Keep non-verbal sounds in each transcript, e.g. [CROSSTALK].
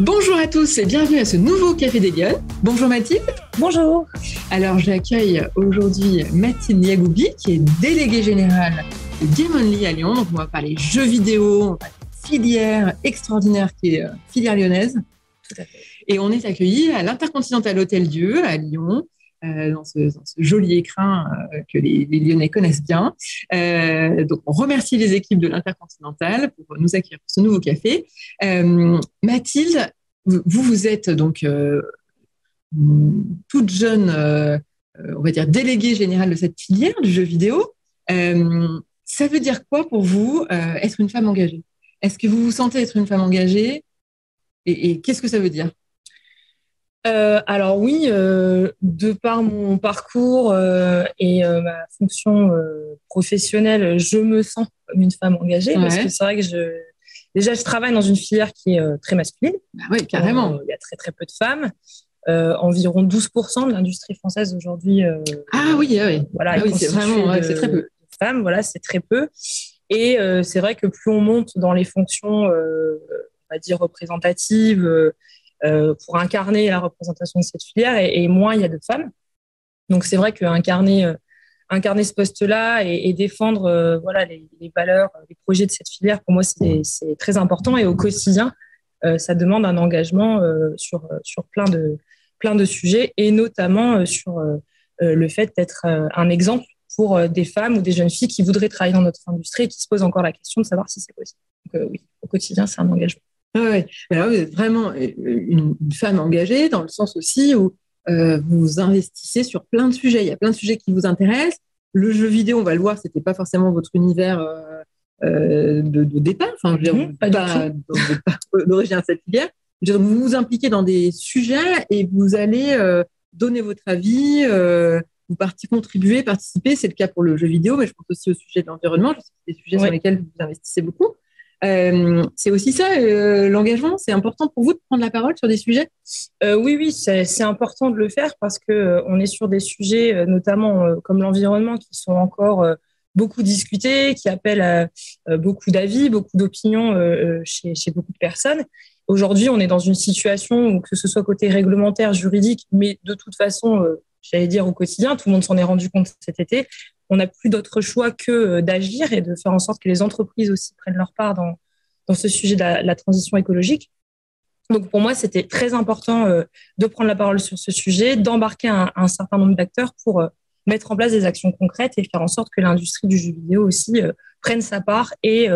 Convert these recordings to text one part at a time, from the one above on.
Bonjour à tous et bienvenue à ce nouveau Café des Lyon. Bonjour Mathilde. Bonjour. Alors j'accueille aujourd'hui Mathilde Yagoubi qui est déléguée générale de Game Only à Lyon. Donc on va parler jeux vidéo, on va parler filière extraordinaire qui est euh, filière lyonnaise. Tout à fait. Et on est accueilli à l'Intercontinental Hôtel Dieu à Lyon. Euh, dans, ce, joli écrin euh, que les, Lyonnais connaissent bien. Euh, donc, on remercie les équipes de l'Intercontinental pour nous accueillir pour ce nouveau café. Mathilde, vous, vous êtes donc toute jeune, on va dire, déléguée générale de cette filière du jeu vidéo. ça veut dire quoi pour vous être une femme engagée? Est-ce que vous vous sentez être une femme engagée? Et qu'est-ce que ça veut dire? Euh, alors oui, euh, de par mon parcours euh, et euh, ma fonction euh, professionnelle, je me sens comme une femme engagée ouais. parce que c'est vrai que je déjà je travaille dans une filière qui est très masculine. Bah oui, carrément. il y a très très peu de femmes. environ 12% de l'industrie française aujourd'hui. ah oui, oui. Voilà, ah oui, c'est vraiment c'est très peu. De femmes, voilà, c'est très peu. Et c'est vrai que plus on monte dans les fonctions, on va dire représentatives euh, pour incarner la représentation de cette filière et, et, moins il y a de femmes. Donc c'est vrai qu'incarner euh, incarner ce poste-là et, et, défendre euh, voilà les, les, valeurs, les projets de cette filière, pour moi c'est très important et au quotidien euh, ça demande un engagement euh, sur sur plein de plein de sujets et notamment sur le fait d'être un exemple pour des femmes ou des jeunes filles qui voudraient travailler dans notre industrie et qui se posent encore la question de savoir si c'est possible. Donc oui, au quotidien c'est un engagement. Oui, alors vous êtes vraiment une, une, femme engagée dans le sens aussi où euh, vous investissez sur plein de sujets. Il y a plein de sujets qui vous intéressent. Le jeu vidéo, on va le voir, c'était pas forcément votre univers euh, euh, de, de, départ. Enfin, je veux dire, mmh, pas, pas d'origine [LAUGHS] à cette filière. Dire, vous vous impliquez dans des sujets et vous allez euh, donner votre avis, euh, vous partie contribuer, participer. C'est le cas pour le jeu vidéo, mais je pense aussi au sujet de l'environnement. C'est des sujets sur lesquels vous investissez beaucoup. Euh, c'est aussi ça, euh, l'engagement. C'est important pour vous de prendre la parole sur des sujets? Euh, Oui, oui, c'est important de le faire parce que on est sur des sujets, notamment comme l'environnement, qui sont encore beaucoup discutés, qui appellent à beaucoup d'avis, beaucoup d'opinions chez, chez, beaucoup de personnes. Aujourd'hui, on est dans une situation où, que ce soit côté réglementaire, juridique, mais de toute façon, j'allais dire au quotidien, tout le monde s'en est rendu compte cet été, on n'a plus d'autre choix que d'agir et de faire en sorte que les entreprises aussi prennent leur part dans, dans ce sujet de la, transition écologique. Donc pour moi, c'était très important euh, de prendre la parole sur ce sujet, d'embarquer un, certain nombre d'acteurs pour euh, mettre en place des actions concrètes et faire en sorte que l'industrie du jeu vidéo aussi euh, prenne sa part et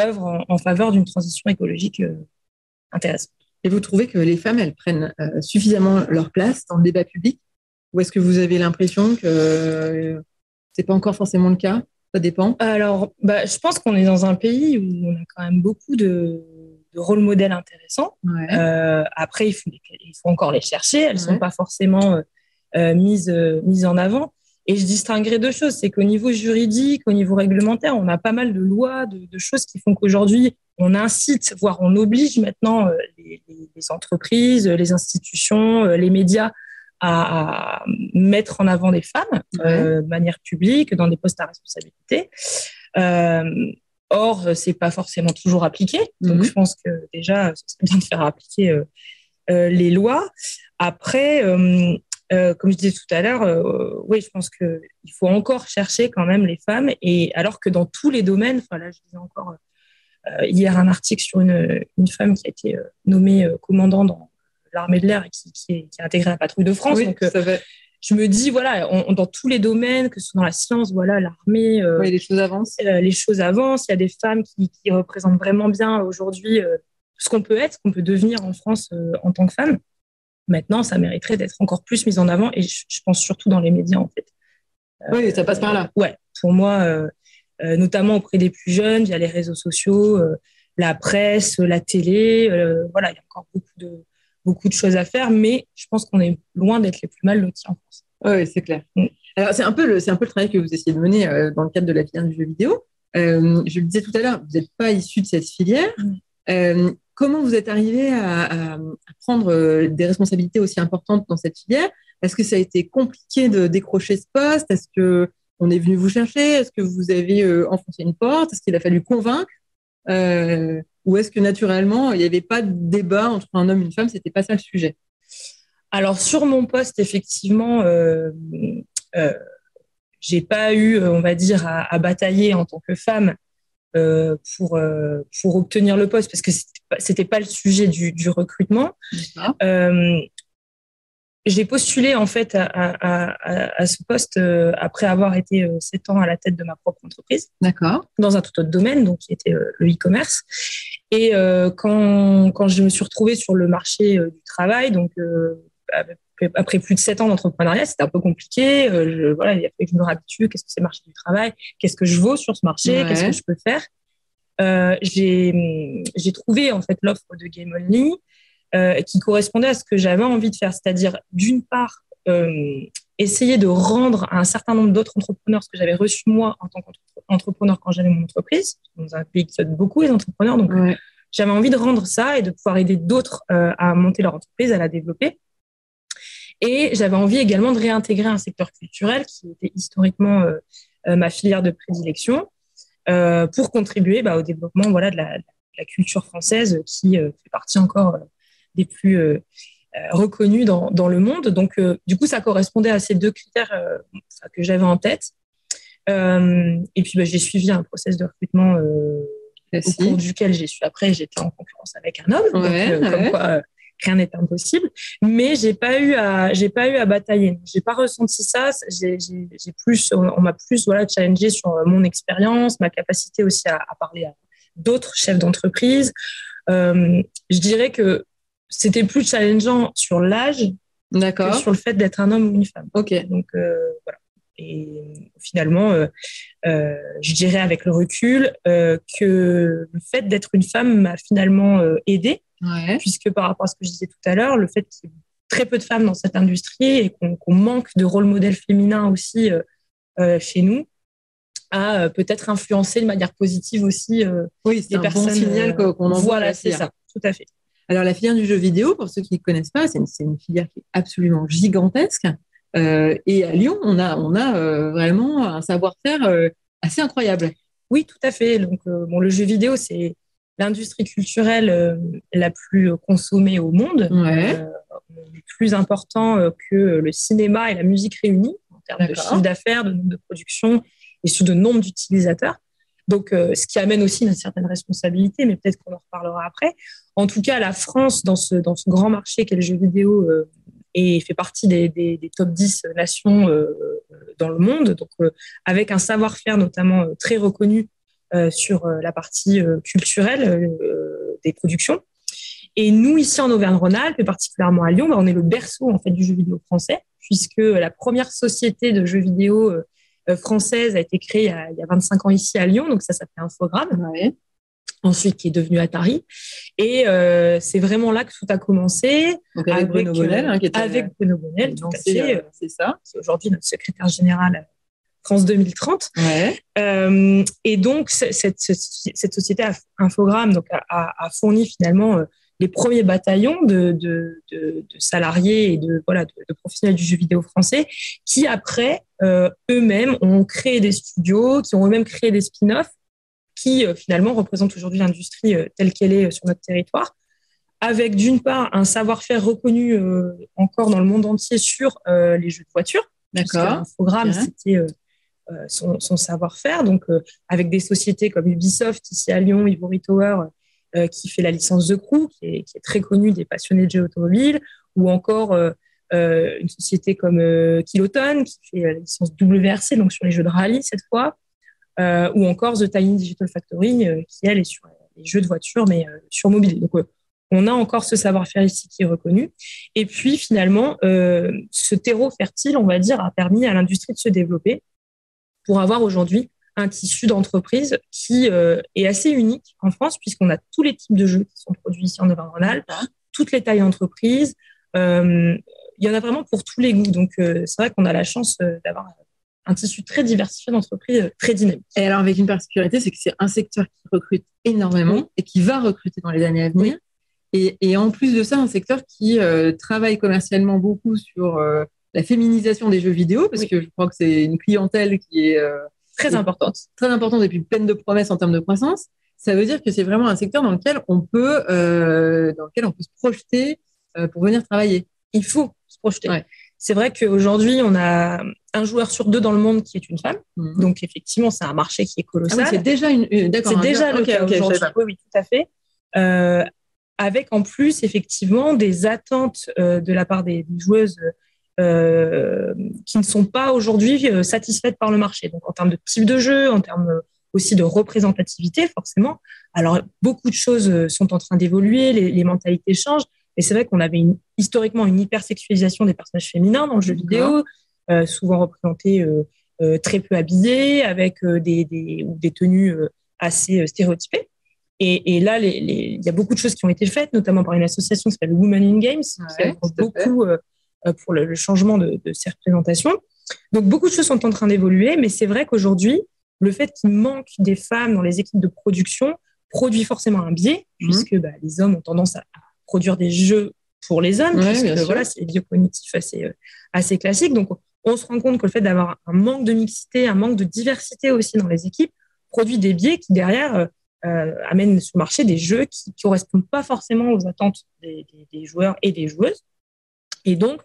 œuvre en, en faveur d'une transition écologique intéressante. Et vous trouvez que les femmes, elles prennent suffisamment leur place dans le débat public? Ou est-ce que vous avez l'impression que c'est pas encore forcément le cas. Ça dépend. Alors, bah, je pense qu'on est dans un pays où on a quand même beaucoup de, de rôles modèles intéressants. Ouais. Euh, après, il faut, il faut encore les chercher. Elles ne ouais. sont pas forcément euh, mises, euh, mises en avant. Et je distinguerai deux choses. C'est qu'au niveau juridique, au niveau réglementaire, on a pas mal de lois, de, de choses qui font qu'aujourd'hui, on incite, voire on oblige maintenant les, entreprises, les institutions, les médias à, mettre en avant des femmes ouais. euh, de manière publique dans des postes à responsabilité. Euh, or, c'est pas forcément toujours appliqué. Donc, mm -hmm. je pense que déjà, ce serait bien de faire appliquer euh, les lois. Après, euh, comme je disais tout à l'heure, oui, je pense que il faut encore chercher quand même les femmes. Et alors que dans tous les domaines, enfin là, je disais encore hier un article sur une, une femme qui a été nommée commandant dans l'armée de l'air qui, qui, est, qui a intégré la patrouille de France. Oui, donc, euh, je me dis, voilà, on, dans tous les domaines, que ce soit dans la science, voilà, l'armée, euh, oui, les choses avancent. Euh, les choses avancent. Il y a des femmes qui, qui représentent vraiment bien aujourd'hui euh, ce qu'on peut être, ce qu'on peut devenir en France en tant que femme. Maintenant, ça mériterait d'être encore plus mis en avant et je, je, pense surtout dans les médias, en fait. oui, ça passe par là. Ouais, pour moi, notamment auprès des plus jeunes, via les réseaux sociaux, la presse, la télé, voilà, il y a encore beaucoup de beaucoup de choses à faire, mais je pense qu'on est loin d'être les plus mal lotis en France. Oui, c'est clair. Mm. Alors, c'est un, peu le, c'est un peu le travail que vous essayez de mener euh, dans le cadre de la filière du jeu vidéo. Euh, je le disais tout à l'heure, vous n'êtes pas issu de cette filière. Mm. Euh, comment vous êtes arrivé à, à, prendre des responsabilités aussi importantes dans cette filière? Est-ce que ça a été compliqué de décrocher ce poste? Est-ce que on est venu vous chercher? Est-ce que vous avez enfoncé une porte? Est-ce qu'il a fallu convaincre? Euh, Ou est-ce que naturellement, il n'y avait pas de débat entre un homme et une femme C'était pas ça le sujet? Alors, sur mon poste, effectivement, euh, euh, j'ai pas eu, on va dire, à, batailler en tant que femme euh, pour, euh, pour obtenir le poste, parce que c'était pas, pas le sujet du, du recrutement. Euh, j'ai postulé en fait à, à, à, ce poste euh, après avoir été euh, sept ans à la tête de ma propre entreprise. D'accord. Dans un tout autre domaine, donc qui était le e-commerce. Et quand, quand je me suis retrouvée sur le marché du travail, donc après plus de sept ans d'entrepreneuriat, c'était un peu compliqué. je, voilà, il a fallu que je me réhabitue. Qu'est-ce que c'est le marché du travail Qu'est-ce que je vaux sur ce marché Qu'est-ce que je peux faire euh, J'ai trouvé en fait l'offre de Game Only euh, qui correspondait à ce que j'avais envie de faire, c'est-à-dire d'une part euh, essayer de rendre à un certain nombre d'autres entrepreneurs ce que j'avais reçu moi en tant qu'entrepreneur quand j'avais mon entreprise, dans un pays qui souhaite beaucoup les entrepreneurs, donc j'avais envie de rendre ça et de pouvoir aider d'autres euh, à monter leur entreprise, à la développer. Et j'avais envie également de réintégrer un secteur culturel qui était historiquement euh, euh ma filière de prédilection euh, pour contribuer bah, au développement voilà, de la culture française qui fait partie encore des plus euh, euh, reconnus dans, dans, le monde. Donc, euh, du coup, ça correspondait à ces deux critères que j'avais en tête. et puis, bah, j'ai suivi un process de recrutement au cours duquel j'ai su après, j'étais en concurrence avec un homme. donc, comme quoi, rien n'est impossible. Mais j'ai pas eu à, j'ai pas eu à batailler. J'ai pas ressenti ça. J'ai, plus, on, m'a plus voilà challengé sur mon expérience, ma capacité aussi à, à parler à d'autres chefs d'entreprise. Euh, je dirais que c'était plus challengeant sur l'âge que sur le fait d'être un homme ou une femme. Ok. Donc euh, voilà. Et finalement, euh, euh, je dirais avec le recul que le fait d'être une femme m'a finalement aidé, puisque par rapport à ce que je disais tout à l'heure, le fait qu'il y ait très peu de femmes dans cette industrie et qu'on manque de rôle modèle féminin aussi chez nous, a peut-être influencé de manière positive aussi oui, un Bon signal qu'on envoie. Voilà, c'est ça, tout à fait. Alors, la filière du jeu vidéo, pour ceux qui ne connaissent pas, c'est une, filière qui est absolument gigantesque. Euh, et à Lyon, on a, on a euh, vraiment un savoir-faire euh, assez incroyable. Oui, tout à fait. Donc, bon, le jeu vidéo, c'est l'industrie culturelle la plus consommée au monde, ouais. plus important que le cinéma et la musique réunis en termes de chiffre d'affaires, de nombre de production et sur de nombre d'utilisateurs. Donc, euh, ce qui amène aussi une certaine responsabilité, mais peut-être qu'on en reparlera après. En tout cas, la France, dans ce, grand marché qu'est le jeu vidéo, euh, fait partie des, top 10 nations euh, dans le monde, donc avec un savoir-faire notamment très reconnu sur la partie culturelle des productions. Et nous, ici en Auvergne-Rhône-Alpes, et particulièrement à Lyon, bah, on est le berceau du jeu vidéo français, puisque la première société de jeux vidéo euh, française a été créée il y, a, il y, a, 25 ans ici à Lyon, donc ça s'appelait Infogramme. Ouais. Ensuite, qui est devenu Atari. Et euh, c'est vraiment là que tout a commencé. Donc avec, Bruno Bonnel, hein, qui était avec Bruno Bonnel, tout. Euh, c'est ça. C'est aujourd'hui notre secrétaire général France 2030. Ouais. Euh, et donc, cette, société Infogramme donc, a, a fourni finalement euh, les premiers bataillons de, de, de, de, salariés et de, voilà, de, professionnels du jeu vidéo français qui, après, euh, eux-mêmes ont créé des studios, qui ont eux-mêmes créé des spin-offs qui, euh, finalement, représentent aujourd'hui l'industrie euh, telle qu'elle est sur notre territoire, avec, d'une part, un savoir-faire reconnu encore dans le monde entier sur les jeux de voiture. D'accord. Programme, c'était son, son savoir-faire, donc avec des sociétés comme Ubisoft, ici à Lyon, Ivory Tower, euh, qui fait la licence de Crew, qui est, très connue des passionnés de jeux automobiles, ou encore euh, euh, une société comme Kiloton, qui fait la licence WRC, donc sur les jeux de rallye cette fois, ou encore The Tiny Digital Factory, qui elle est sur les jeux de voiture, mais sur mobile. Donc, on a encore ce savoir-faire ici qui est reconnu. Et puis finalement, ce terreau fertile, on va dire, a permis à l'industrie de se développer pour avoir aujourd'hui un tissu d'entreprise qui euh, est assez unique en France, puisqu'on a tous les types de jeux qui sont produits ici en Auvergne-Rhône-Alpes, toutes les tailles d'entreprise. Euh, il y en a vraiment pour tous les goûts. Donc, euh, c'est vrai qu'on a la chance d'avoir un tissu très diversifié d'entreprises, très dynamique. Et alors, avec une particularité, c'est que c'est un secteur qui recrute énormément et qui va recruter dans les années à venir. Et, et, en plus de ça, un secteur qui travaille commercialement beaucoup sur la féminisation des jeux vidéo, parce que je crois que c'est une clientèle qui est très importante. Très importante et puis pleine de promesses en termes de croissance. Ça veut dire que c'est vraiment un secteur dans lequel on peut, euh, dans lequel on peut se projeter euh, pour venir travailler. Il faut se projeter. C'est vrai qu'aujourd'hui, on a un joueur sur deux dans le monde qui est une femme. Mhm. Donc, effectivement, c'est un marché qui est colossal. Ah c'est déjà une, C'est déjà le cas aujourd'hui. Oui, oui, tout à fait. Euh, avec en plus, effectivement, des attentes de la part des, joueuses euh, qui ne sont pas aujourd'hui euh, satisfaites par le marché. Donc, en termes de type de jeu, en termes aussi de représentativité, forcément. Alors, beaucoup de choses sont en train d'évoluer, les, les mentalités changent. Et c'est vrai qu'on avait une, historiquement une hypersexualisation des personnages féminins dans le jeu vidéo, euh, souvent représentés euh, euh, très peu habillés, avec des, des, des tenues assez stéréotypées. Et, et là, il y a beaucoup de choses qui ont été faites, notamment par une association qui s'appelle Women in Games, qui a beaucoup pour le, changement de, de, ces représentations. Donc, beaucoup de choses sont en train d'évoluer, mais c'est vrai qu'aujourd'hui, le fait qu'il manque des femmes dans les équipes de production produit forcément un biais, mmh. puisque bah, les hommes ont tendance à produire des jeux pour les hommes, parce que voilà, c'est biocognitif assez, euh, assez classique. Donc, on se rend compte que le fait d'avoir un manque de mixité, un manque de diversité aussi dans les équipes, produit des biais qui, derrière, euh, euh amènent sur le marché des jeux qui ne correspondent pas forcément aux attentes des, des, joueurs et des joueuses. Et donc,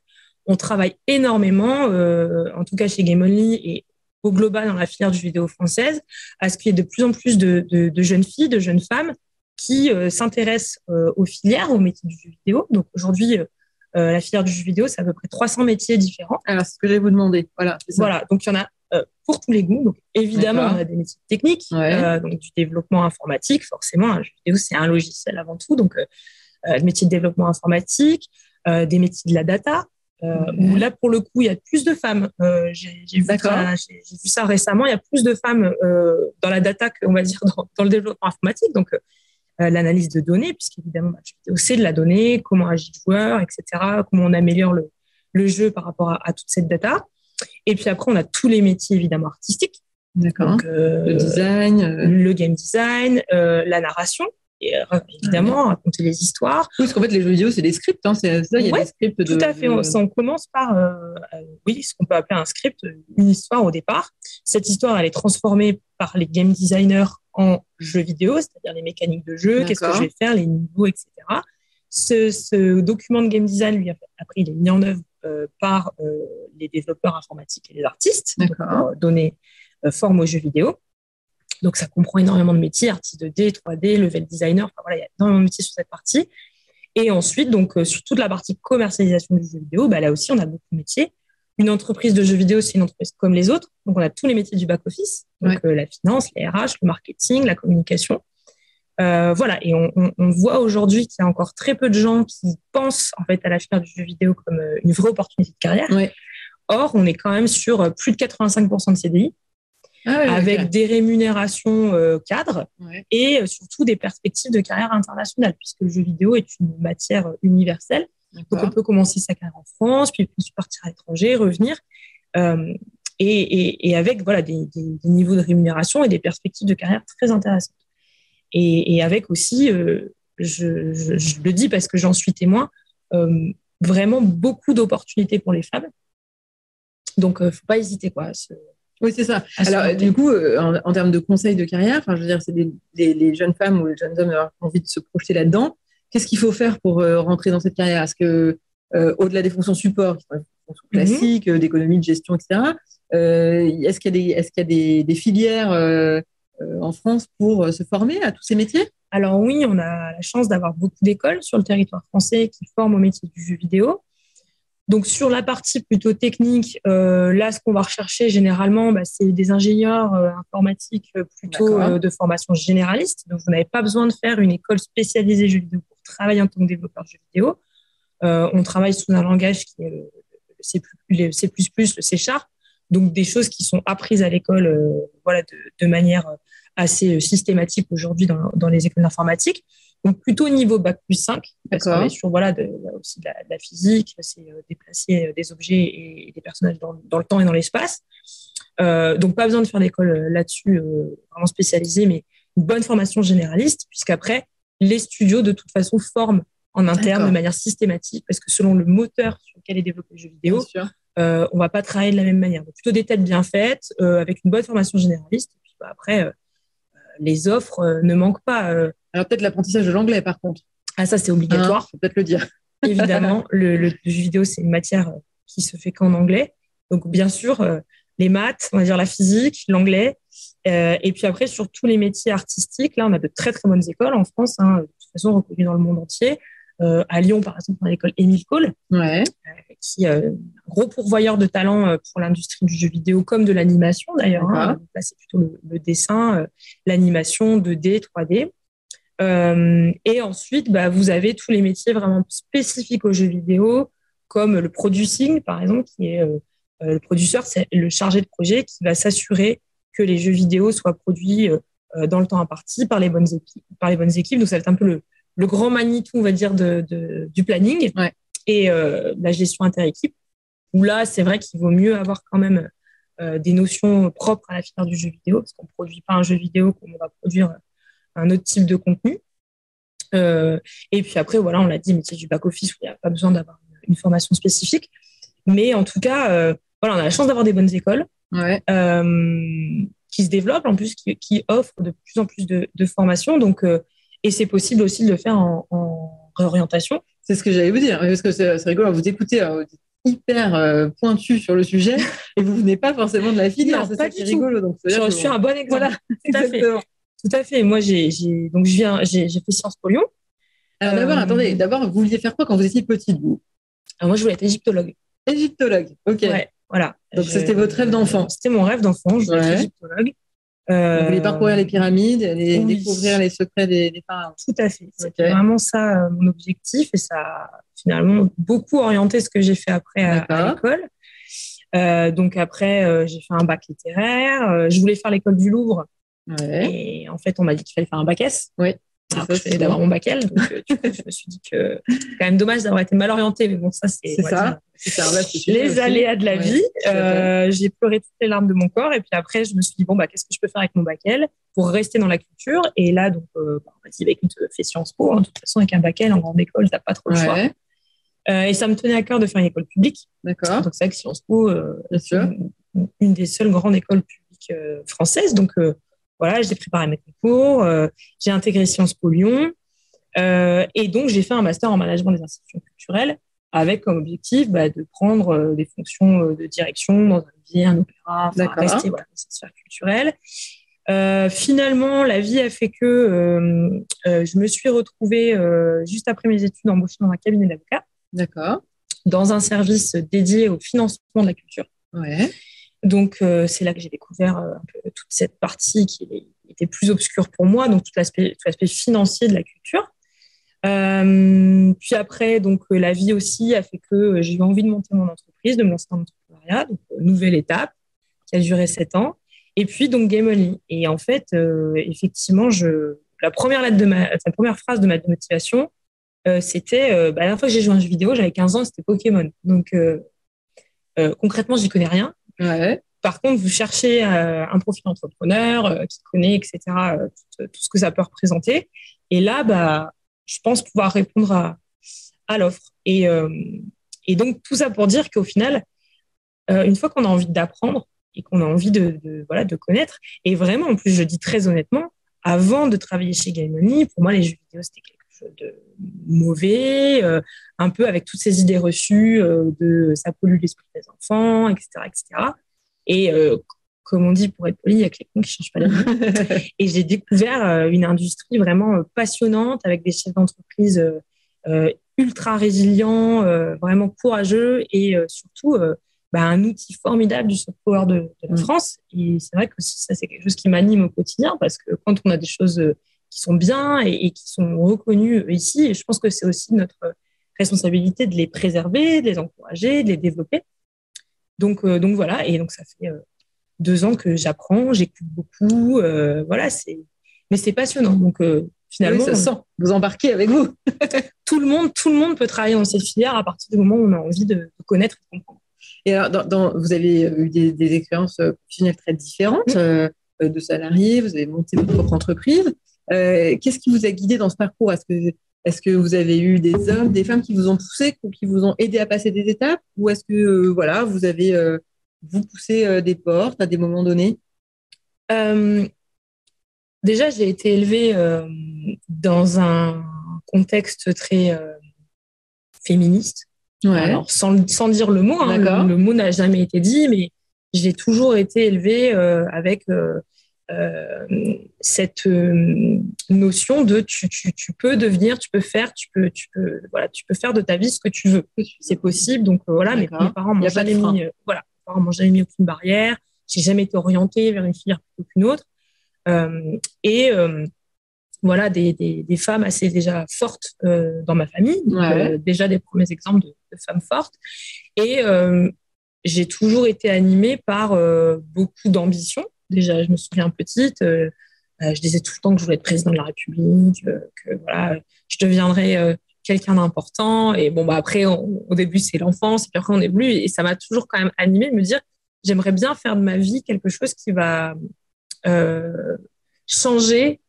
on travaille énormément, euh, en tout cas chez Game Only et au global dans la filière du jeu vidéo française, à ce qu'il y ait de plus en plus de, de, de jeunes filles, de jeunes femmes qui euh, s'intéressent euh, aux filières, aux métiers du jeu vidéo. Donc aujourd'hui, la filière du jeu vidéo, c'est à peu près 300 métiers différents. Alors, c'est ce que j'allais vous demander. Voilà. Voilà. Donc, il y en a pour tous les goûts. Donc, évidemment, on a des métiers techniques, donc du développement informatique. Forcément, un jeu vidéo, c'est un logiciel avant tout. Donc, le métier de développement informatique, des métiers de la data. Où là, pour le coup, il y a plus de femmes. J'ai vu, vu, ça récemment. Il y a plus de femmes dans la data qu'on va dire dans, dans, le développement informatique. Donc, euh, l'analyse de données, puisqu'évidemment, bah, c'est de la donnée, comment agit le joueur, etc., comment on améliore le, le jeu par rapport à, à, toute cette data. Et puis après, on a tous les métiers évidemment artistiques. D'accord. Euh, le design, euh... le game design, euh, la narration. Et euh, évidemment, raconter les histoires. Oui, parce qu'en fait, les jeux vidéo, c'est des scripts. Hein, c'est ça, il y a des scripts. De, tout à fait. On, on commence par, oui, ce qu'on peut appeler un script, une histoire au départ. Cette histoire, elle est transformée par les game designers en jeu vidéo, c'est-à-dire les mécaniques de jeu, qu'est-ce que je vais faire, les niveaux, etc. Ce, ce, document de game design, lui, après, il est mis en œuvre euh, par euh, les développeurs informatiques et les artistes pour donner euh, forme aux jeux vidéo. Donc, ça comprend énormément de métiers, artiste 2D, 3D, level designer, enfin, voilà, il y a énormément de métiers sur cette partie. Et ensuite, donc, euh, sur toute la partie commercialisation du jeu vidéo, bah, là aussi, on a beaucoup de métiers une entreprise de jeux vidéo, c'est une entreprise comme les autres. Donc, on a tous les métiers du back-office, donc euh, la finance, les RH, le marketing, la communication. Euh, voilà, et on, on, on voit aujourd'hui qu'il y a encore très peu de gens qui pensent en fait à la filière du jeu vidéo comme une vraie opportunité de carrière. Ouais. Or, on est quand même sur plus de 85% de CDI, ah avec okay. des rémunérations euh, cadres ouais. et surtout des perspectives de carrière internationale, puisque le jeu vidéo est une matière universelle donc, on peut commencer sa carrière en France, puis partir à l'étranger, revenir. Euh, et, et, et, avec voilà, des, des, des, niveaux de rémunération et des perspectives de carrière très intéressantes. Et, et avec aussi, euh, je, je, je, le dis parce que j'en suis témoin, euh, vraiment beaucoup d'opportunités pour les femmes. Donc, il ne faut pas hésiter. Quoi, oui, c'est ça. Alors, du coup, euh, en, en, termes de conseils de carrière, je veux dire, c'est les jeunes femmes ou les jeunes hommes ont envie de se projeter là-dedans qu'est-ce qu'il faut faire pour euh, rentrer dans cette carrière? Est-ce que, euh, au-delà des fonctions support, qui sont des fonctions mhm. classiques, mm-hmm. d'économie, de gestion, etc., euh, est-ce qu'il y a des, est-ce qu'il y a des, des filières euh, euh, en France pour se former à tous ces métiers? Alors oui, on a la chance d'avoir beaucoup d'écoles sur le territoire français qui forment au métier du jeu vidéo. Donc sur la partie plutôt technique, euh, là ce qu'on va rechercher généralement, bah, c'est des ingénieurs euh, informatiques plutôt euh, de formation généraliste. Donc vous n'avez pas besoin de faire une école spécialisée jeux vidéo pour travailler en tant que développeur de jeux vidéo. Euh, on travaille sous un langage qui est le C++, le C++, le C Sharp, donc des choses qui sont apprises à l'école, euh, voilà, de, de, manière assez systématique aujourd'hui dans, dans les écoles d'informatique. Donc plutôt niveau bac plus 5, parce qu'on est sur voilà, de, aussi de la, de la physique, c'est euh, déplacer euh, des objets et des personnages dans, dans le temps et dans l'espace. Euh, donc pas besoin de faire d'école euh, là-dessus euh, vraiment spécialisée, mais une bonne formation généraliste, puisqu'après, les studios de toute façon forment en interne de manière systématique, parce que selon le moteur sur lequel est développé le jeu vidéo, euh, on va pas travailler de la même manière. Donc plutôt des têtes bien faites, avec une bonne formation généraliste, et puis bah, après les offres ne manquent pas. Alors peut-être l'apprentissage de l'anglais, par contre. Ah, ça, c'est obligatoire. Il faut peut-être le dire. [LAUGHS] Évidemment, le, le, jeu vidéo, c'est une matière qui se fait qu'en anglais. Donc, bien sûr, les maths, on va dire la physique, l'anglais. et puis après, sur tous les métiers artistiques, là, on a de très, très bonnes écoles en France, hein, de toute façon reconnues dans le monde entier. Euh, à Lyon, par exemple, dans l'école Émile Cole, ouais. Euh, qui est un gros pourvoyeur de talent euh, pour l'industrie du jeu vidéo comme de l'animation d'ailleurs. Hein. Là, c'est plutôt le, dessin, l'animation 2D, 3D. Euh, et ensuite, bah, vous avez tous les métiers vraiment spécifiques aux jeux vidéo, comme le producing, par exemple, qui est euh, le producteur, c'est le chargé de projet qui va s'assurer que les jeux vidéo soient produits euh, dans le temps imparti par les bonnes équipes. Par les bonnes équipes. Donc, ça va être un peu le, le grand Manitou, on va dire, de, du planning et euh, la gestion inter-équipe, où là, c'est vrai qu'il vaut mieux avoir quand même euh, des notions propres à la filière du jeu vidéo, parce qu'on ne produit pas un jeu vidéo comme on va produire un autre type de contenu. Euh, et puis après, voilà, on l'a dit, métier du back-office, où il n'y a pas besoin d'avoir une, formation spécifique. Mais en tout cas, voilà, on a la chance d'avoir des bonnes écoles qui se développent, en plus, qui, qui, offrent de plus en plus de, de formations. Donc, et c'est possible aussi de le faire en, réorientation. C'est ce que j'allais vous dire, parce que c'est rigolo, vous écoutez vous êtes hyper euh, pointu sur le sujet [LAUGHS] et vous venez pas forcément de la filière, c'est ça qui est rigolo. Donc, je suis un bon exemple. Voilà, tout à fait. Tout à fait. Moi, j'ai donc je viens, j'ai fait Sciences Po Lyon. Alors d'abord, euh, attendez, d'abord, vous vouliez faire quoi quand vous étiez petite, vous? Alors, Moi, je voulais être égyptologue. Égyptologue, ok. Ouais, voilà. Donc c'était votre rêve d'enfant. C'était mon rêve d'enfant. Je voulais être égyptologue. Euh, Vous voulez parcourir les pyramides, aller découvrir les secrets des, des pharaons. Tout à fait. C'était vraiment ça euh, mon objectif et ça a finalement beaucoup orienté ce que j'ai fait après à, l'école. Euh, donc après, j'ai fait un bac littéraire. Je voulais faire l'école du Louvre. Ouais. Et en fait, on m'a dit qu'il fallait faire un bac S. Oui. C'est d'avoir mon bac L. Donc, du coup, je me suis dit que c'est quand même dommage d'avoir été mal orienté. Mais bon, ça, c'est ça les aléas de la vie. Euh, j'ai pleuré toutes les larmes de mon corps. Et puis après, je me suis dit, bon, bah, qu'est-ce que je peux faire avec mon bac L pour rester dans la culture? Et là, donc, euh, bah, on m'a dit, bah, écoute, fais Sciences Po. Hein. De toute façon, avec un bac L en grande école, t'as pas trop le choix. Euh, et ça me tenait à cœur de faire une école publique. D'accord. Donc, c'est vrai que Sciences Po, c'est une, des seules grandes écoles publiques françaises. Donc, voilà, j'ai préparé mes concours. j'ai intégré Sciences Po Lyon. et donc, j'ai fait un master en management des institutions culturelles avec comme objectif bah, de prendre euh, des fonctions euh, de direction dans un musée, un opéra, enfin, rester voilà, dans cette sphère culturelle. Euh, finalement, la vie a fait que euh, euh, je me suis retrouvée juste après mes études embauchée dans un cabinet. D'accord. Dans un service dédié au financement de la culture. Ouais. Donc, c'est là que j'ai découvert peu toute cette partie qui était plus obscure pour moi, donc tout l'aspect financier de la culture. Euh, puis après, donc euh, la vie aussi a fait que euh, j'ai eu envie de monter mon entreprise, de me lancer dans l'entrepreneuriat. Donc nouvelle étape qui a duré sept ans. Et puis donc Game Only. Et en fait, effectivement, je la première lettre de ma, première phrase de ma motivation, c'était bah, la dernière fois que j'ai joué à un jeu vidéo, j'avais 15 ans, c'était Pokémon. Donc concrètement, j'y connais rien. Par contre, vous cherchez un profil entrepreneur qui connaît, etc., tout, tout, ce que ça peut représenter. Et là, bah, je pense pouvoir répondre à, l'offre. Et, euh, donc, tout ça pour dire qu'au final, euh, une fois qu'on a envie d'apprendre et qu'on a envie de, voilà, de connaître, et vraiment, en plus, je dis très honnêtement, avant de travailler chez Game pour moi, les jeux vidéo, c'était de mauvais, euh, un peu avec toutes ces idées reçues euh, de ça pollue l'esprit des enfants, etc. etc. Et euh, comme on dit, pour être poli, il y a que les cons qui changent pas la [LAUGHS] vie. et j'ai découvert une industrie vraiment passionnante avec des chefs d'entreprise ultra résilients, vraiment courageux et surtout bah, un outil formidable du soft power de, la mm. France. Et c'est vrai que ça, c'est quelque chose qui m'anime au quotidien parce que quand on a des choses qui sont bien et, qui sont reconnues ici, et je pense que c'est aussi notre responsabilité de les préserver, de les encourager, de les développer. Donc, donc voilà, et donc ça fait deux ans que j'apprends, j'écoute beaucoup. Euh, voilà, c'est, mais c'est passionnant. Donc euh, finalement, ça sent. Vous embarquez avec vous. [LAUGHS] tout le monde, tout le monde peut travailler dans cette filière à partir du moment où on a envie de, connaître et de comprendre. Et alors, dans, vous avez eu des, expériences professionnelles très différentes, mmh. euh, de salariés, vous avez monté votre propre entreprise. Qu'est-ce qui vous a guidé dans ce parcours? Est-ce que, vous avez eu des hommes, des femmes qui vous ont poussé, qui vous ont aidé à passer des étapes? Ou est-ce que voilà, vous avez vous poussez euh, des portes à des moments donnés? Euh, déjà, j'ai été élevée dans un contexte très féministe. Alors, sans, sans, dire le mot, hein, le, mot n'a jamais été dit, mais j'ai toujours été élevée avec euh, cette euh, notion de tu, tu, tu, peux devenir, tu peux faire, tu peux, tu peux, voilà, tu peux faire de ta vie ce que tu veux. C'est possible. Donc euh, voilà, mes, parents m'ont jamais mis, voilà, parents m'ont jamais mis aucune barrière. J'ai jamais été orientée vers une filière plutôt qu'une autre. et voilà, des, des, des, femmes assez déjà fortes dans ma famille, déjà des premiers exemples de, de femmes fortes. Et j'ai toujours été animée par beaucoup d'ambition déjà, je me souviens petite, euh, euh, je disais tout le temps que je voulais être président de la République, euh, que voilà, je deviendrais quelqu'un d'important. Et bon, bah après, au début, c'est l'enfance, et puis après, on évolue. Et ça m'a toujours quand même animé de me dire, j'aimerais bien faire de ma vie quelque chose qui va changer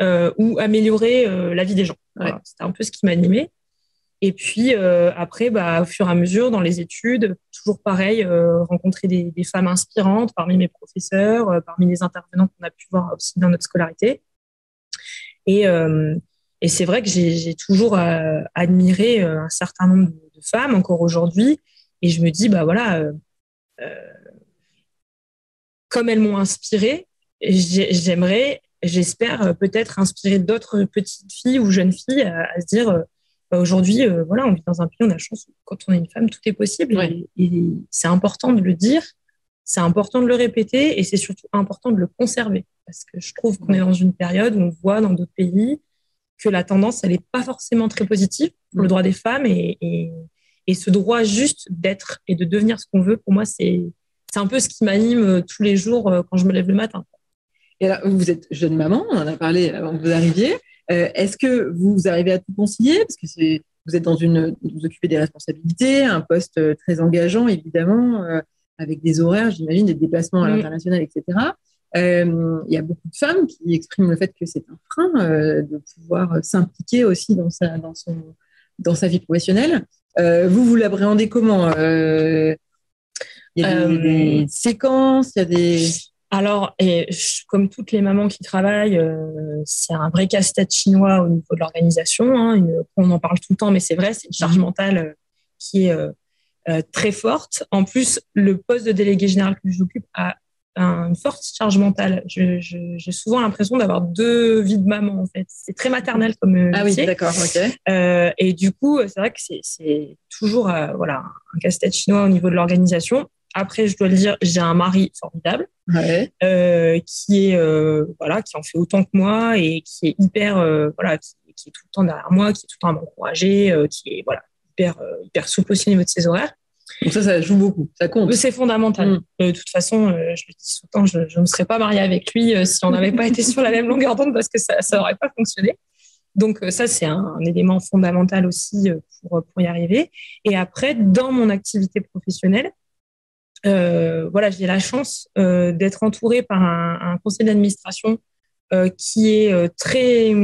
ou améliorer la vie des gens. C'était un peu ce qui m'animait. Et puis euh, après, bah, au fur et à mesure, dans les études, toujours pareil, euh, rencontrer des, femmes inspirantes parmi mes professeurs, euh, parmi les intervenants qu'on a pu voir aussi dans notre scolarité. Et, c'est vrai que j'ai toujours admiré un certain nombre de, femmes encore aujourd'hui. Et je me dis, bah voilà, comme elles m'ont inspirée, j'aimerais, j'espère peut-être inspirer d'autres petites filles ou jeunes filles à se dire bah, aujourd'hui, euh, voilà, on vit dans un pays, on a la chance, quand on est une femme, tout est possible. Et, c'est important de le dire, c'est important de le répéter et c'est surtout important de le conserver. Parce que je trouve qu'on est dans une période où on voit dans d'autres pays que la tendance, elle n'est pas forcément très positive pour le droit des femmes et, et, et ce droit juste d'être et de devenir ce qu'on veut, pour moi, c'est un peu ce qui m'anime euh, tous les jours euh, quand je me lève le matin. Et là, vous êtes jeune maman, on en a parlé avant que vous arriviez. Euh, est-ce que vous arrivez à tout concilier? Parce que c'est, vous êtes dans une, vous occupez des responsabilités, un poste euh, très engageant, évidemment, euh, avec des horaires, j'imagine, des déplacements à l'international, etc. Il y a beaucoup de femmes qui expriment le fait que c'est un frein de pouvoir s'impliquer aussi dans sa, dans son, dans sa vie professionnelle. vous, vous l'appréhendez comment? Il y a des, séquences, il y a des alors, et comme toutes les mamans qui travaillent, euh, c'est un vrai casse-tête chinois au niveau de l'organisation. Hein, on en parle tout le temps, mais c'est vrai, c'est une charge mentale euh, qui est euh, très forte. En plus, le poste de délégué général que j'occupe a une forte charge mentale. J'ai souvent l'impression d'avoir deux vies de maman, en fait. C'est très maternel comme Ah oui, d'accord, ok. et du coup, c'est vrai que c'est toujours voilà, un casse-tête chinois au niveau de l'organisation. Après, je dois le dire, j'ai un mari formidable euh, qui est euh, voilà, qui en fait autant que moi et qui est hyper euh, voilà, qui, est tout le temps derrière moi, qui est tout le temps à m'encourager, qui est voilà hyper hyper souple aussi au niveau de ses horaires. Donc ça, ça joue beaucoup, ça compte. C'est fondamental. Mm. de toute façon, je le dis souvent, je, je ne serais pas mariée avec lui si on n'avait pas été sur la même longueur d'onde parce que ça n'aurait pas fonctionné. Donc ça, c'est un, un, élément fondamental aussi pour, pour y arriver. Et après, dans mon activité professionnelle, euh, voilà, j'ai la chance euh, d'être entourée par un, un conseil d'administration euh, qui est très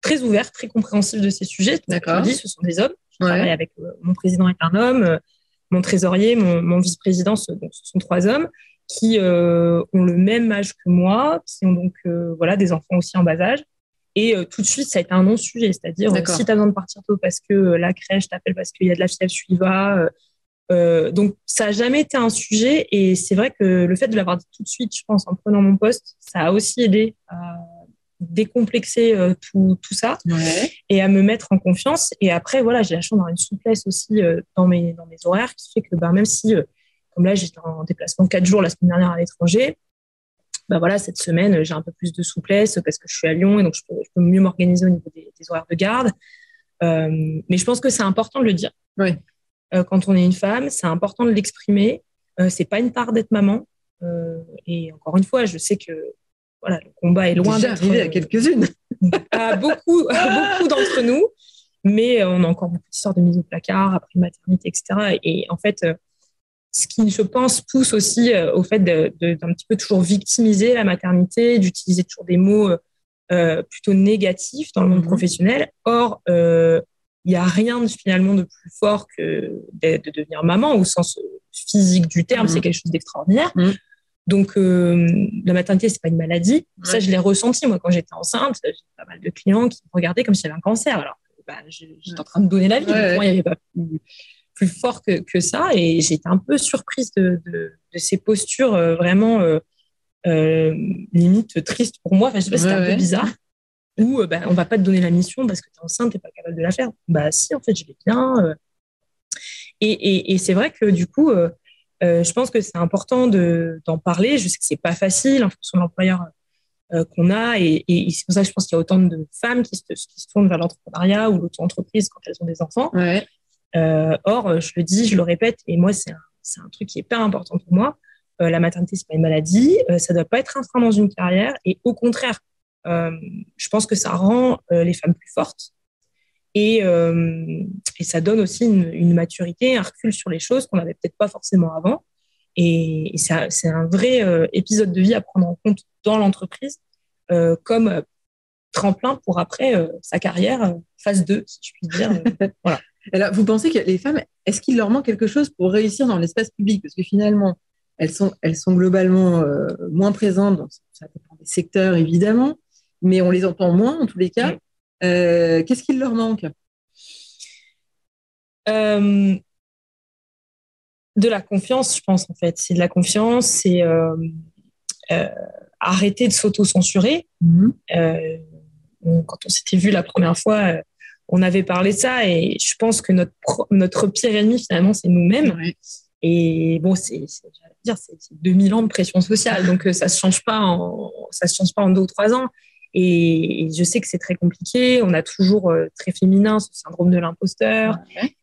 très ouvert, très compréhensif de ces sujets. D'accord. ce sont des hommes. Je travaille avec mon président est un homme, mon trésorier, mon, mon vice-président, ce, ce, sont trois hommes qui ont le même âge que moi, qui ont donc voilà des enfants aussi en bas âge. Et tout de suite, ça a été un non-sujet, c'est-à-dire si tu as besoin de partir tôt parce que la crèche t'appelle parce qu'il y a de la fièvre suiva, euh, donc, ça n'a jamais été un sujet. Et c'est vrai que le fait de l'avoir dit tout de suite, je pense, en prenant mon poste, ça a aussi aidé à décomplexer euh, tout, tout, ça et à me mettre en confiance. Et après, voilà, j'ai la chance d'avoir une souplesse aussi euh, dans, mes, dans mes horaires qui fait que bah, même si, comme là, j'étais en déplacement quatre jours la semaine dernière à l'étranger, bah voilà, cette semaine, j'ai un peu plus de souplesse parce que je suis à Lyon et donc je peux, je peux mieux m'organiser au niveau des, des, horaires de garde. mais je pense que c'est important de le dire. Oui. Euh, quand on est une femme. C'est important de l'exprimer. Euh, c'est pas une part d'être maman. Euh, et encore une fois, je sais que voilà, le combat est loin d'être arrivé à quelques-unes. [LAUGHS] à beaucoup, beaucoup d'entre nous, mais on a encore beaucoup d'histoires de mise au placard après maternité, etc. Et en fait, ce qui, je pense, pousse aussi au fait d'un petit peu toujours victimiser la maternité, d'utiliser toujours des mots plutôt négatifs dans le monde mmh professionnel. Or, il n'y a rien de, finalement de plus fort que de, devenir maman au sens physique du terme, c'est mmh. quelque chose d'extraordinaire. Mmh. Donc, la maternité, c'est pas une maladie. Ça, je l'ai ressenti, moi, quand j'étais enceinte. J'ai pas mal de clients qui me regardaient comme si j'avais un cancer. Alors, bah, j'étais en train de donner la vie. il n'y avait pas plus, fort que, que ça. Et j'étais un peu surprise de, de, de ces postures vraiment limite tristes pour moi. Enfin, je sais pas, c'était un peu bizarre ou euh, bah, on va pas te donner la mission parce que tu es enceinte, tu pas capable de la faire. Bah si, en fait, je vais bien. Euh. Et, c'est vrai que du coup, euh, je pense que c'est important d'en parler. Je sais que c'est pas facile en fonction de l'employeur qu'on a. Et, c'est pour ça que je pense qu'il y a autant de femmes qui se, tournent vers l'entrepreneuriat ou l'auto-entreprise quand elles ont des enfants. or, je le dis, je le répète, et moi, c'est un, truc qui est pas important pour moi. la maternité, c'est pas une maladie. ça doit pas être un frein dans une carrière. Et au contraire, je pense que ça rend euh, les femmes plus fortes et, euh, et ça donne aussi une, maturité, un recul sur les choses qu'on n'avait peut-être pas forcément avant. Et, c'est un vrai épisode de vie à prendre en compte dans l'entreprise comme tremplin pour après sa carrière phase 2, si je puis dire. [LAUGHS] voilà. Alors, vous pensez que les femmes, est-ce qu'il leur manque quelque chose pour réussir dans l'espace public? Parce que finalement, elles sont, elles sont globalement moins présentes, dans, ça dépend des secteurs évidemment, mais on les entend moins en tous les cas. Euh, qu'est-ce qu'il leur manque? Euh, De la confiance, je pense en fait. C'est de la confiance, c'est euh, arrêter de s'auto-censurer. Mhm. quand on s'était vu la première fois, on avait parlé de ça et je pense que notre, notre pire ennemi finalement, c'est nous-mêmes. Et bon, c'est dire, c'est 2000 ans de pression sociale, donc ça se change pas en, ça se change pas en deux ou trois ans. Et, je sais que c'est très compliqué. On a toujours euh, très féminin ce syndrome de l'imposteur.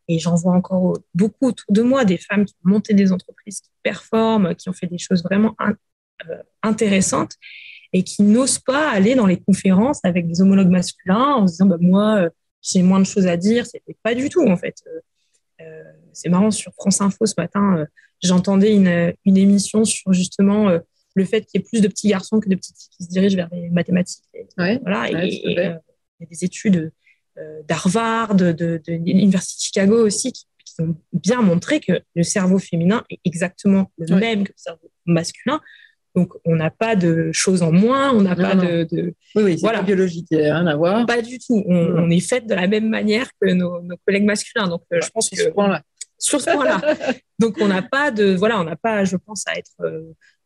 Et j'en vois encore beaucoup autour de moi des femmes qui ont monté des entreprises, qui performent, qui ont fait des choses vraiment euh, intéressantes et qui n'osent pas aller dans les conférences avec des homologues masculins en se disant bah, moi, euh, j'ai moins de choses à dire. C'était pas du tout, en fait. c'est marrant, sur France Info ce matin, j'entendais une, une, émission sur justement le fait qu'il y ait plus de petits garçons que de petites filles qui se dirigent vers les mathématiques. voilà, et, il y a des études euh, d'Harvard, de, l'Université de Chicago aussi, qui, ont bien montré que le cerveau féminin est exactement le même que le cerveau masculin. Donc, on n'a pas de choses en moins, on n'a pas de, Oui, oui voilà. biologique, il rien à voir. Pas du tout. On, est fait de la même manière que nos, collègues masculins. Donc, euh, je pense que. Ce point-là. Sur ce point-là. [LAUGHS] Donc, on n'a pas de. Voilà, on n'a pas, je pense, à être.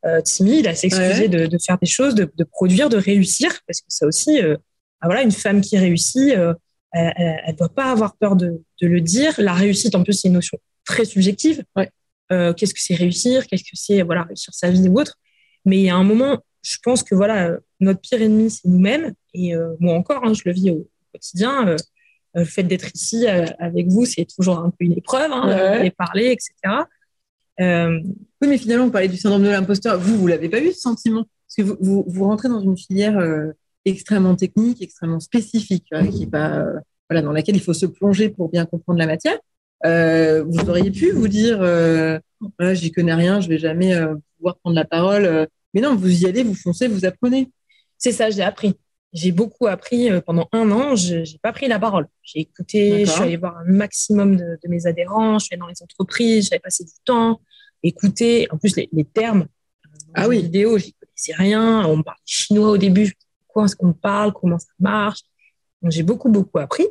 Euh, timide, à s'excuser de, de, faire des choses, de, de, produire, de réussir, parce que ça aussi, euh, bah voilà, une femme qui réussit, euh, elle ne doit pas avoir peur de, de, le dire. La réussite, en plus, c'est une notion très subjective. Ouais. Euh, qu'est-ce que c'est réussir? Qu'est-ce que c'est voilà réussir sa vie ou autre? Mais il y a un moment, je pense que voilà, notre pire ennemi, c'est nous-mêmes. Et moi encore, hein, je le vis au quotidien. le fait d'être ici avec vous, c'est toujours un peu une épreuve, hein, ouais. parler, etc. Euh, oui, mais finalement, on parlait du syndrome de l'imposteur. Vous, vous l'avez pas eu ce sentiment? Parce que vous, vous, rentrez dans une filière euh, extrêmement technique, extrêmement spécifique, qui est pas, euh, voilà, dans laquelle il faut se plonger pour bien comprendre la matière. vous auriez pu vous dire, voilà, j'y connais rien, je vais jamais pouvoir prendre la parole. mais non, vous y allez, vous foncez, vous apprenez. C'est ça, j'ai appris. J'ai beaucoup appris pendant un an. Je n'ai pas pris la parole. J'ai écouté, je suis allée voir un maximum de, de mes adhérents, je suis allée dans les entreprises, j'avais passé du temps écouter, en plus, les, termes. Euh, ah oui. Vidéo, j'y connaissais rien. On me parlait chinois au début. Quoi est-ce qu'on parle Comment ça marche? J'ai beaucoup, beaucoup appris.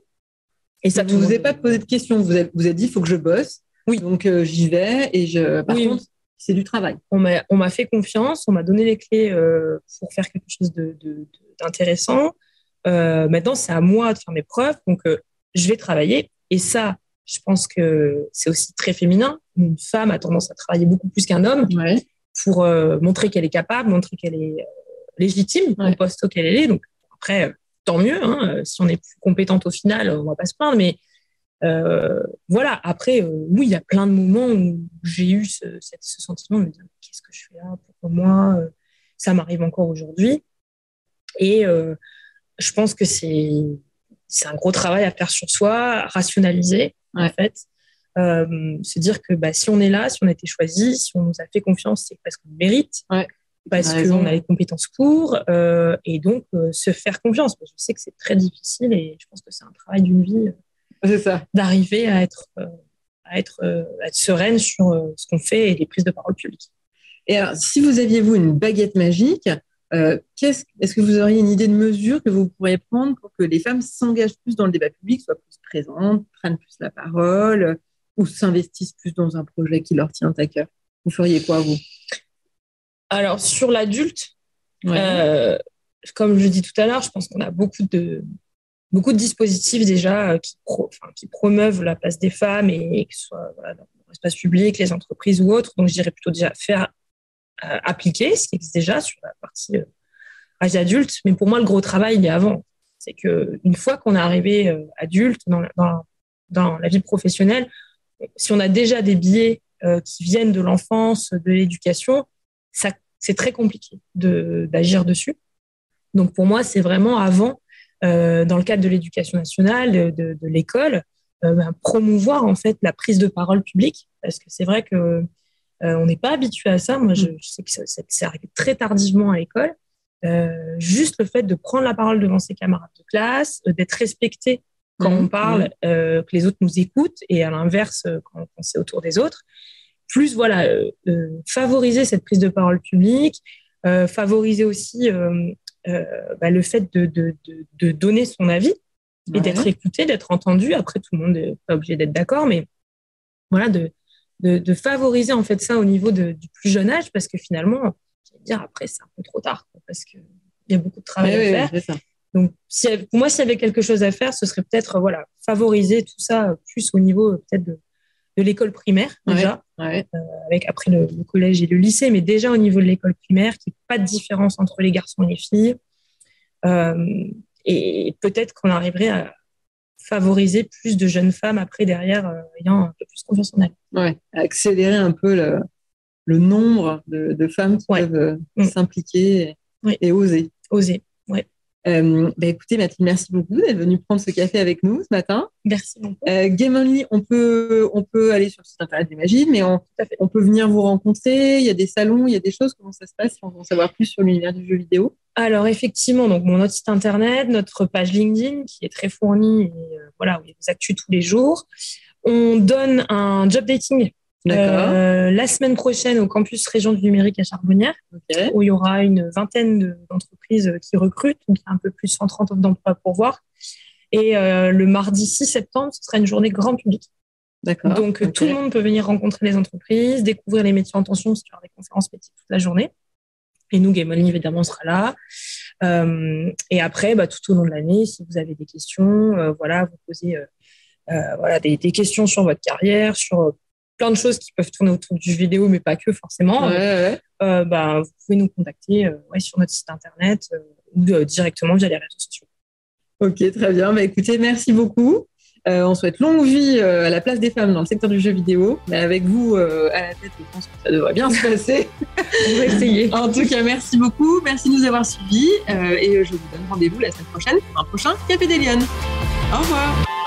Et ça ne vous avez pas posé de questions. Vous avez, vous avez dit, il faut que je bosse. Oui. Donc, euh, j'y vais. Et je, par contre, c'est du travail. On m'a fait confiance. On m'a donné les clés euh, pour faire quelque chose d'intéressant. De, maintenant, c'est à moi de faire mes preuves. Donc, je vais travailler. Et ça, je pense que c'est aussi très féminin. Une femme a tendance à travailler beaucoup plus qu'un homme pour euh, montrer qu'elle est capable, montrer qu'elle est euh, légitime au poste auquel elle est. Donc après, euh, tant mieux. Hein, si on est plus compétente au final, on va pas se plaindre. Mais voilà. Après, oui, il y a plein de moments où j'ai eu ce, sentiment de me dire qu'est-ce que je fais là? Pourquoi moi? Ça m'arrive encore aujourd'hui. Et je pense que c'est c'est un gros travail à faire sur soi, rationaliser en fait. Euh, se dire que bah, si on est là, si on a été choisi, si on nous a fait confiance, c'est parce qu'on mérite, parce qu'on a les compétences pour, euh, et donc euh, se faire confiance. Je sais que c'est très difficile et je pense que c'est un travail d'une vie d'arriver à être, à, être, à être sereine sur ce qu'on fait et les prises de parole publiques. Et alors, si vous aviez, vous, une baguette magique, euh, est-ce que vous auriez une idée de mesure que vous pourriez prendre pour que les femmes s'engagent plus dans le débat public, soient plus présentes, prennent plus la parole ou s'investissent plus dans un projet qui leur tient à cœur? Vous feriez quoi, vous? Alors, sur l'adulte, euh, comme je dis tout à l'heure, je pense qu'on a beaucoup de, beaucoup de dispositifs déjà euh, qui, qui promeuvent la place des femmes et, que ce soit dans l'espace public, les entreprises ou autres. Donc, je dirais plutôt déjà faire euh, appliquer ce qui existe déjà sur la partie euh, âge adulte. Mais pour moi, le gros travail, il est avant. C'est qu'une fois qu'on est arrivé adulte dans, la vie professionnelle, si on a déjà des biais qui viennent de l'enfance, de l'éducation, c'est très compliqué d'agir dessus. Donc pour moi, c'est vraiment avant euh, dans le cadre de l'éducation nationale, de, l'école, euh, ben, promouvoir en fait la prise de parole publique, parce que c'est vrai que euh, on n'est pas habitué à ça. Moi, je, je sais que c'est arrivé très tardivement à l'école. Euh, juste le fait de prendre la parole devant ses camarades de classe, d'être respecté quand on mmh, parle, mmh. euh, que les autres nous écoutent, et à l'inverse quand, quand c'est autour des autres. Plus voilà, favoriser cette prise de parole publique, favoriser aussi euh, bah, le fait de, de, de, donner son avis et d'être écouté, d'être entendu. Après, tout le monde n'est pas obligé d'être d'accord, mais voilà, de, de, favoriser en fait ça au niveau du plus jeune âge, parce que finalement, je vais dire après, c'est un peu trop tard, parce qu'il y a beaucoup de travail à faire. Donc, si, pour moi, s'il y avait quelque chose à faire, ce serait peut-être voilà, favoriser tout ça plus au niveau peut-être de, de l'école primaire déjà, euh, avec après le, collège et le lycée, mais déjà au niveau de l'école primaire, qu'il n'y ait pas de différence entre les garçons et les filles. Euh, et peut-être qu'on arriverait à favoriser plus de jeunes femmes après derrière euh, ayant un peu plus confiance en elles. Ouais, accélérer un peu le, le nombre de, de, femmes qui peuvent mm. s'impliquer et, et, oser. Oser. Euh, bah écoutez, Mathilde, merci beaucoup d'être venue prendre ce café avec nous ce matin. Merci beaucoup. Euh, Game Only, on peut, on peut aller sur le site internet Magies, mais on, on peut venir vous rencontrer. Il y a des salons, il y a des choses. Comment ça se passe si on veut en savoir plus sur l'univers du jeu vidéo? Alors, effectivement, donc mon notre site internet, notre page LinkedIn qui est très fournie, et, euh, voilà, où il y a des actus tous les jours. On donne un job dating euh, la semaine prochaine au campus région du numérique à Charbonnières, où il y aura une vingtaine d'entreprises qui recrutent, donc il y a un peu plus de 130 offres d'emploi pour voir. Et euh, le mardi 6 septembre, ce sera une journée grand public. Donc tout le monde peut venir rencontrer les entreprises, découvrir les métiers en tension, parce qu'il y aura des conférences métiers toute la journée. Et nous, Game évidemment, on sera là. Euh, et après, bah, tout au long de l'année, si vous avez des questions, euh, voilà, vous posez euh, voilà, des, des, questions sur votre carrière, sur plein de choses qui peuvent tourner autour du vidéo, mais pas que forcément, euh, bah, vous pouvez nous contacter euh, sur notre site internet euh, ou directement via les réseaux sociaux. Ok, très bien. Bah, écoutez, merci beaucoup. on souhaite longue vie à la place des femmes dans le secteur du jeu vidéo. Mais avec vous à la tête, je pense que ça devrait bien [LAUGHS] se passer. on va essayer. En tout cas, merci beaucoup. Merci de nous avoir suivis. et je vous donne rendez-vous la semaine prochaine pour un prochain Café des Au revoir.